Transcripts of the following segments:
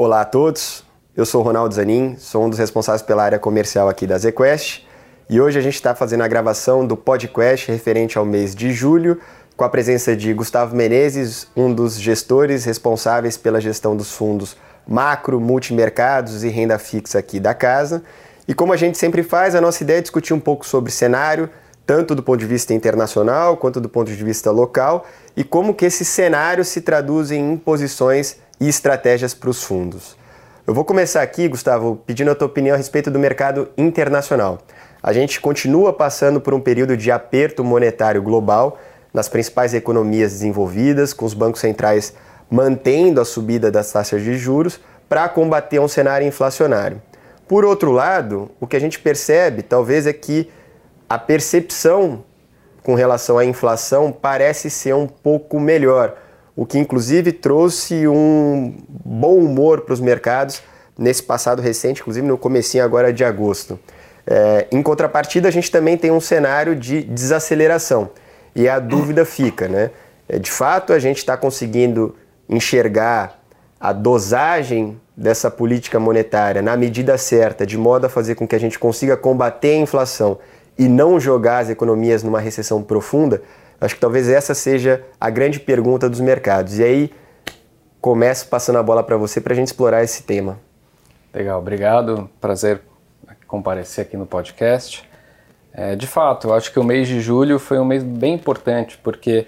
Olá a todos, eu sou Ronaldo Zanin, sou um dos responsáveis pela área comercial aqui da ZQuest e hoje a gente está fazendo a gravação do podcast referente ao mês de julho, com a presença de Gustavo Menezes, um dos gestores responsáveis pela gestão dos fundos macro, multimercados e renda fixa aqui da casa. E como a gente sempre faz, a nossa ideia é discutir um pouco sobre cenário, tanto do ponto de vista internacional quanto do ponto de vista local, e como que esse cenário se traduz em imposições e estratégias para os fundos. Eu vou começar aqui, Gustavo, pedindo a tua opinião a respeito do mercado internacional. A gente continua passando por um período de aperto monetário global nas principais economias desenvolvidas, com os bancos centrais mantendo a subida das taxas de juros para combater um cenário inflacionário. Por outro lado, o que a gente percebe talvez é que a percepção com relação à inflação parece ser um pouco melhor o que inclusive trouxe um bom humor para os mercados nesse passado recente, inclusive no comecinho agora de agosto. É, em contrapartida, a gente também tem um cenário de desaceleração e a dúvida fica, né? É, de fato, a gente está conseguindo enxergar a dosagem dessa política monetária na medida certa, de modo a fazer com que a gente consiga combater a inflação e não jogar as economias numa recessão profunda, Acho que talvez essa seja a grande pergunta dos mercados. E aí começo passando a bola para você para a gente explorar esse tema. Legal, obrigado. Prazer comparecer aqui no podcast. É, de fato, acho que o mês de julho foi um mês bem importante porque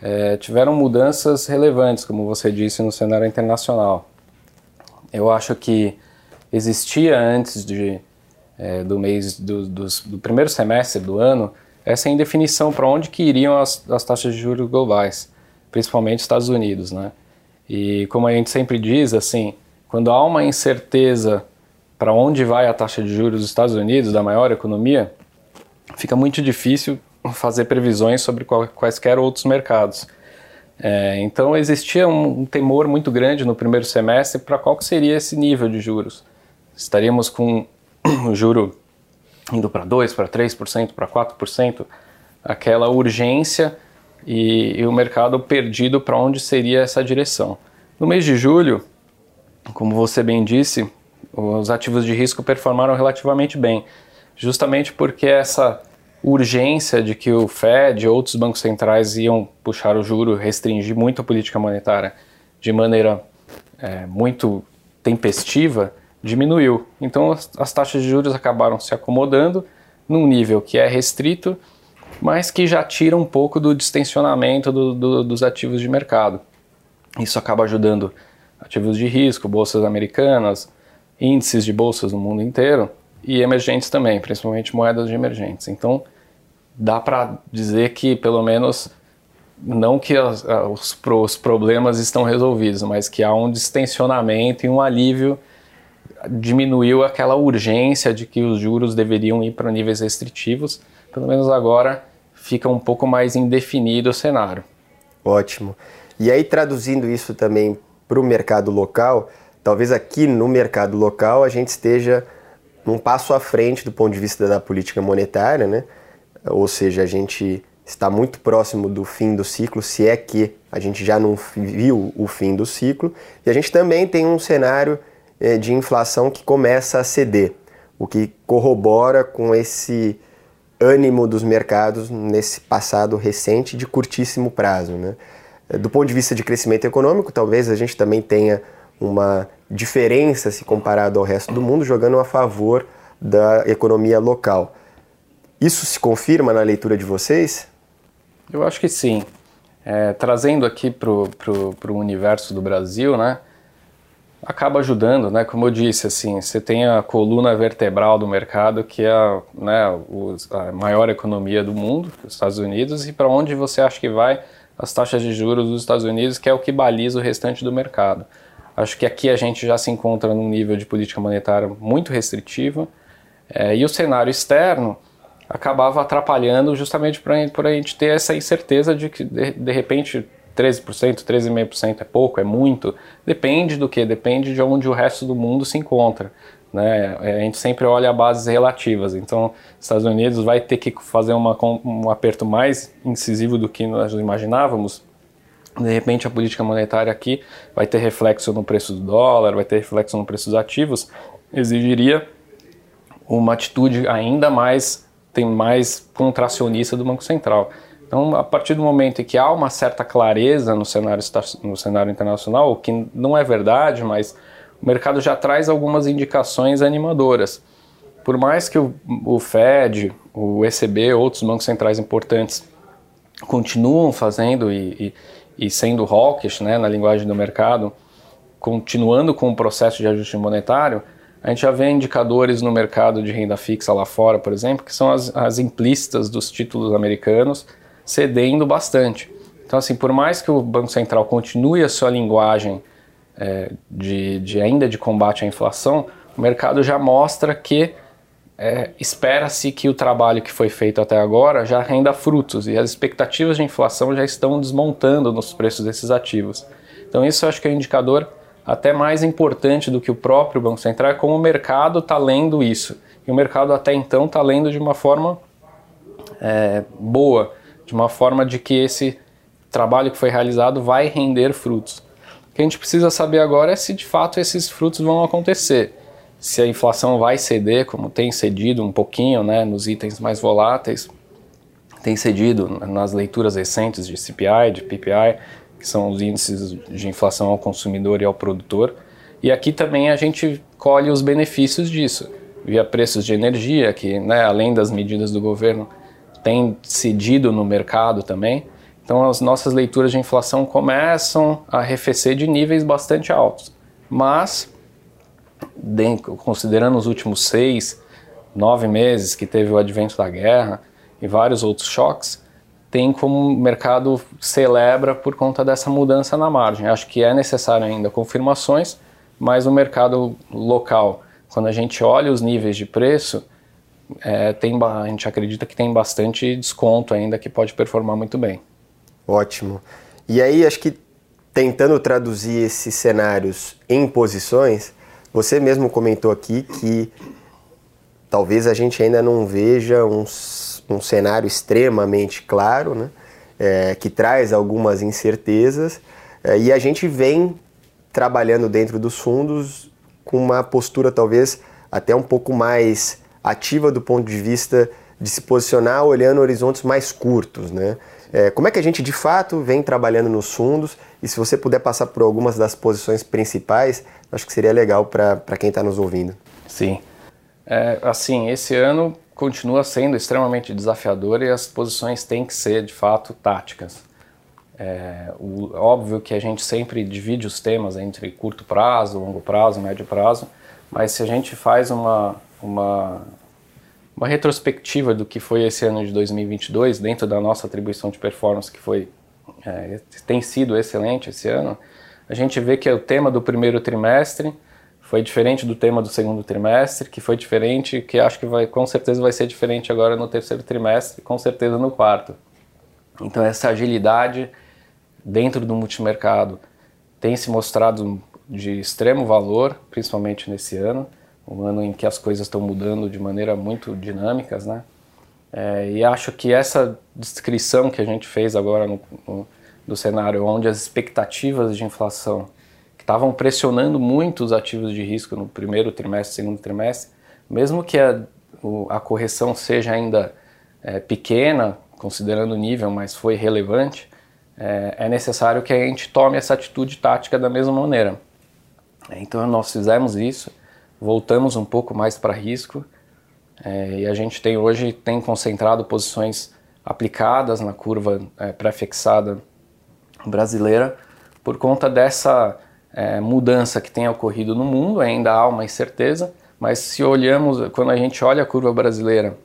é, tiveram mudanças relevantes, como você disse, no cenário internacional. Eu acho que existia antes de, é, do mês do, do, do primeiro semestre do ano essa indefinição para onde que iriam as, as taxas de juros globais, principalmente Estados Unidos, né? E como a gente sempre diz, assim, quando há uma incerteza para onde vai a taxa de juros dos Estados Unidos, da maior economia, fica muito difícil fazer previsões sobre quaisquer outros mercados. É, então existia um, um, temor muito grande no primeiro semestre para qual seria esse nível de juros. Estaríamos com o juro indo para 2%, para 3%, para 4%, aquela urgência e, e o mercado perdido para onde seria essa direção. No mês de julho, como você bem disse, os ativos de risco performaram relativamente bem, justamente porque essa urgência de que o Fed e outros bancos centrais iam puxar o juro, restringir muito a política monetária de maneira é, muito tempestiva, diminuiu. Então as, as taxas de juros acabaram se acomodando num nível que é restrito, mas que já tira um pouco do distensionamento do, do, dos ativos de mercado. Isso acaba ajudando ativos de risco, bolsas americanas, índices de bolsas no mundo inteiro e emergentes também, principalmente moedas de emergentes. Então, dá para dizer que pelo menos não que os, os problemas estão resolvidos, mas que há um distensionamento e um alívio diminuiu aquela urgência de que os juros deveriam ir para níveis restritivos. Pelo menos agora fica um pouco mais indefinido o cenário. Ótimo. E aí, traduzindo isso também para o mercado local, talvez aqui no mercado local a gente esteja um passo à frente do ponto de vista da política monetária, né? Ou seja, a gente está muito próximo do fim do ciclo, se é que a gente já não viu o fim do ciclo. E a gente também tem um cenário de inflação que começa a ceder, o que corrobora com esse ânimo dos mercados nesse passado recente de curtíssimo prazo. Né? É, do ponto de vista de crescimento econômico, talvez a gente também tenha uma diferença se comparado ao resto do mundo, jogando a favor da economia local. Isso se confirma na leitura de vocês? Eu acho que sim. É, trazendo aqui para o universo do Brasil, né? Acaba ajudando, né? Como eu disse, assim, você tem a coluna vertebral do mercado, que é a, né, a maior economia do mundo, os Estados Unidos, e para onde você acha que vai as taxas de juros dos Estados Unidos, que é o que baliza o restante do mercado. Acho que aqui a gente já se encontra num nível de política monetária muito restritiva, é, e o cenário externo acabava atrapalhando justamente por a gente ter essa incerteza de que, de, de repente, 13%, 13,5% é pouco, é muito? Depende do que? Depende de onde o resto do mundo se encontra. Né? A gente sempre olha bases relativas, então Estados Unidos vai ter que fazer uma, um aperto mais incisivo do que nós imaginávamos De repente a política monetária aqui vai ter reflexo no preço do dólar, vai ter reflexo no preço dos ativos, exigiria uma atitude ainda mais tem mais contracionista do Banco Central. Então, a partir do momento em que há uma certa clareza no cenário, no cenário internacional, o que não é verdade, mas o mercado já traz algumas indicações animadoras. Por mais que o, o Fed, o ECB, outros bancos centrais importantes continuam fazendo e, e, e sendo hawkish, né, na linguagem do mercado, continuando com o processo de ajuste monetário, a gente já vê indicadores no mercado de renda fixa lá fora, por exemplo, que são as, as implícitas dos títulos americanos cedendo bastante. Então, assim, por mais que o Banco Central continue a sua linguagem é, de, de, ainda de combate à inflação, o mercado já mostra que é, espera-se que o trabalho que foi feito até agora já renda frutos e as expectativas de inflação já estão desmontando nos preços desses ativos. Então, isso eu acho que é um indicador até mais importante do que o próprio Banco Central, é como o mercado está lendo isso. E o mercado até então está lendo de uma forma é, boa, de uma forma de que esse trabalho que foi realizado vai render frutos. O que a gente precisa saber agora é se de fato esses frutos vão acontecer. Se a inflação vai ceder, como tem cedido um pouquinho né, nos itens mais voláteis, tem cedido nas leituras recentes de CPI, de PPI, que são os índices de inflação ao consumidor e ao produtor. E aqui também a gente colhe os benefícios disso, via preços de energia, que né, além das medidas do governo, tem cedido no mercado também. Então as nossas leituras de inflação começam a arrefecer de níveis bastante altos. Mas, considerando os últimos seis, nove meses que teve o advento da guerra e vários outros choques, tem como o mercado celebra por conta dessa mudança na margem. Acho que é necessário ainda confirmações, mas o mercado local, quando a gente olha os níveis de preço, é, tem, a gente acredita que tem bastante desconto ainda que pode performar muito bem. Ótimo. E aí, acho que tentando traduzir esses cenários em posições, você mesmo comentou aqui que talvez a gente ainda não veja uns um cenário extremamente claro, né? É, que traz algumas incertezas, é, e a gente vem trabalhando dentro dos fundos com uma postura talvez até um pouco mais ativa do ponto de vista de se posicionar olhando horizontes mais curtos. Né? É, como é que a gente de fato vem trabalhando nos fundos? E se você puder passar por algumas das posições principais, acho que seria legal para quem está nos ouvindo. Sim. É, assim, esse ano continua sendo extremamente desafiador e as posições têm que ser de fato táticas. É o, óbvio que a gente sempre divide os temas entre curto prazo, longo prazo, médio prazo, mas se a gente faz uma, uma, uma retrospectiva do que foi esse ano de 2022 dentro da nossa atribuição de performance que foi é, tem sido excelente esse ano, a gente vê que o tema do primeiro trimestre foi diferente do tema do segundo trimestre, que foi diferente, que acho que vai, com certeza vai ser diferente agora no terceiro trimestre, com certeza no quarto. Então essa agilidade dentro do multimercado tem se mostrado de extremo valor, principalmente nesse ano, um ano em que as coisas estão mudando de maneira muito dinâmicas, né? É, e acho que essa descrição que a gente fez agora no, no, do cenário, onde as expectativas de inflação estavam pressionando muito os ativos de risco no primeiro trimestre, segundo trimestre, mesmo que a, a correção seja ainda é, pequena, considerando o nível, mas foi relevante, é, é, necessário que a gente tome essa atitude tática da mesma maneira. Então nós fizemos isso, voltamos um pouco mais para risco é, e a gente tem hoje tem concentrado posições aplicadas na curva é, pré-fixada brasileira por conta dessa é, mudança que tem ocorrido no mundo, ainda há uma incerteza, mas se olhamos, quando a gente olha a curva brasileira,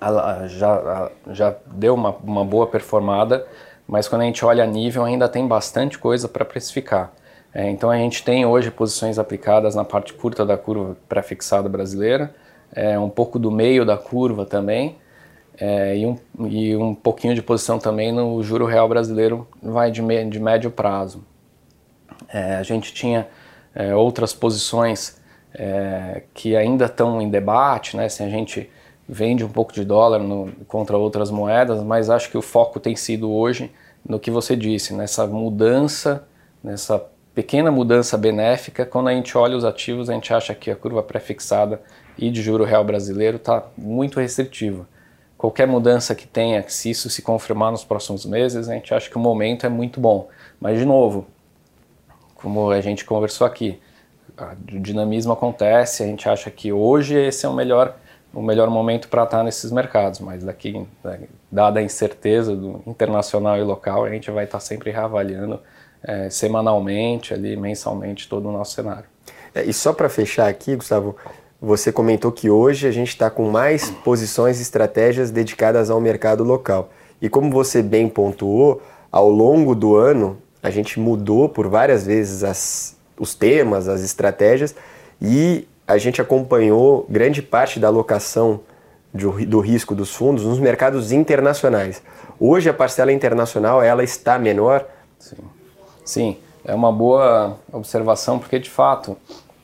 ela já, já deu uma, uma boa performada, mas quando a gente olha a nível ainda tem bastante coisa para precificar. É, então a gente tem hoje posições aplicadas na parte curta da curva pré-fixada brasileira, é, um pouco do meio da curva também, é, e, um, e um pouquinho de posição também no juro real brasileiro vai de, me, de médio prazo. É, a gente tinha é, outras posições é, que ainda estão em debate, né? Se a gente vende um pouco de dólar no, contra outras moedas, mas acho que o foco tem sido hoje no que você disse, nessa mudança, nessa pequena mudança benéfica. Quando a gente olha os ativos, a gente acha que a curva pré-fixada e de juro real brasileiro está muito restritiva. Qualquer mudança que tenha, se isso se confirmar nos próximos meses, a gente acha que o momento é muito bom. Mas, de novo, como a gente conversou aqui, o dinamismo acontece, a gente acha que hoje esse é o melhor, o melhor momento para estar nesses mercados, mas daqui, dada a incerteza do internacional e local, a gente vai estar sempre reavaliando é, semanalmente, ali, mensalmente, todo o nosso cenário. É, e só para fechar aqui, Gustavo, você comentou que hoje a gente está com mais posições e estratégias dedicadas ao mercado local. E como você bem pontuou, ao longo do ano a gente mudou por várias vezes as, os temas, as estratégias e a gente acompanhou grande parte da alocação do, do risco dos fundos nos mercados internacionais. Hoje a parcela internacional ela está menor. Sim, Sim é uma boa observação porque de fato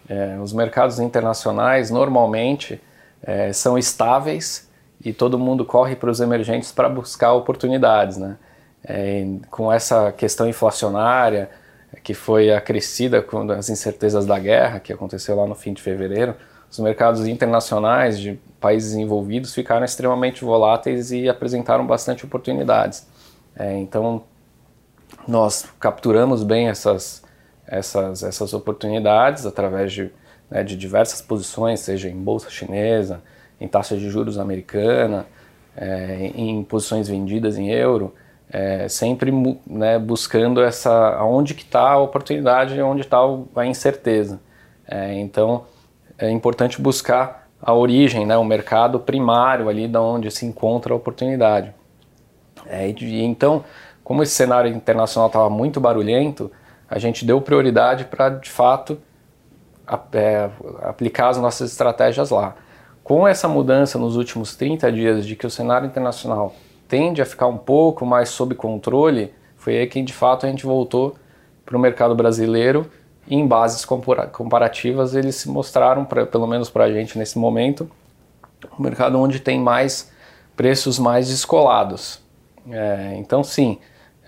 é, os mercados internacionais normalmente é, são estáveis e todo mundo corre para os emergentes para buscar oportunidades, né? É, com essa questão inflacionária, que foi acrescida com as incertezas da guerra que aconteceu lá no fim de fevereiro, os mercados internacionais de países envolvidos ficaram extremamente voláteis e apresentaram bastante oportunidades. É, então, nós capturamos bem essas, essas, essas oportunidades através de, né, de diversas posições, seja em bolsa chinesa, em taxa de juros americana, é, em posições vendidas em euro é, sempre né, buscando essa aonde que está a oportunidade onde está a incerteza. É, então é importante buscar a origem, né, o mercado primário ali da onde se encontra a oportunidade. E, então, como esse cenário internacional estava muito barulhento, a gente deu prioridade para de fato a, é, aplicar as nossas estratégias lá. Com essa mudança nos últimos 30 dias de que o cenário internacional tende a ficar um pouco mais sob controle, foi aí que de fato a gente voltou para o mercado brasileiro e em bases comparativas eles se mostraram, pra, pelo menos para a gente nesse momento, um mercado onde tem mais preços mais descolados. É, então sim,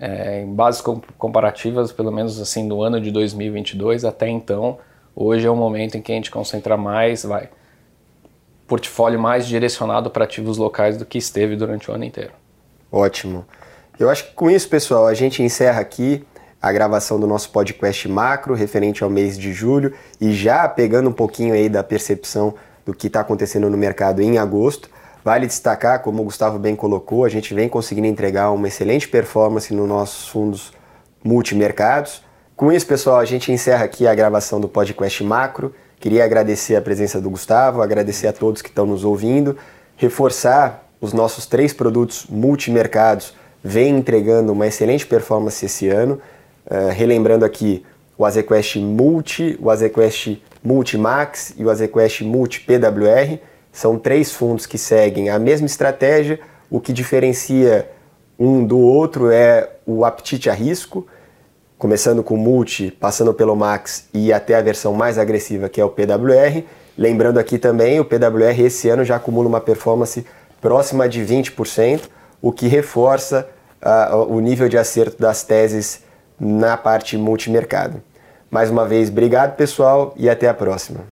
é, em bases comparativas, pelo menos assim no ano de 2022 até então, hoje é o momento em que a gente concentra mais, vai portfólio mais direcionado para ativos locais do que esteve durante o ano inteiro. Ótimo. Eu acho que com isso, pessoal, a gente encerra aqui a gravação do nosso podcast macro referente ao mês de julho e já pegando um pouquinho aí da percepção do que está acontecendo no mercado em agosto. Vale destacar, como o Gustavo bem colocou, a gente vem conseguindo entregar uma excelente performance nos nossos fundos multimercados. Com isso, pessoal, a gente encerra aqui a gravação do podcast macro. Queria agradecer a presença do Gustavo, agradecer a todos que estão nos ouvindo, reforçar os nossos três produtos multimercados vêm entregando uma excelente performance esse ano. Uh, relembrando aqui o Azequest Multi, o Azequest Multimax e o Azequest Multi PWR. São três fundos que seguem a mesma estratégia. O que diferencia um do outro é o apetite a risco, começando com o Multi, passando pelo Max e até a versão mais agressiva que é o PWR. Lembrando aqui também, o PWR esse ano já acumula uma performance próxima de 20%, o que reforça uh, o nível de acerto das teses na parte multimercado. Mais uma vez, obrigado pessoal e até a próxima.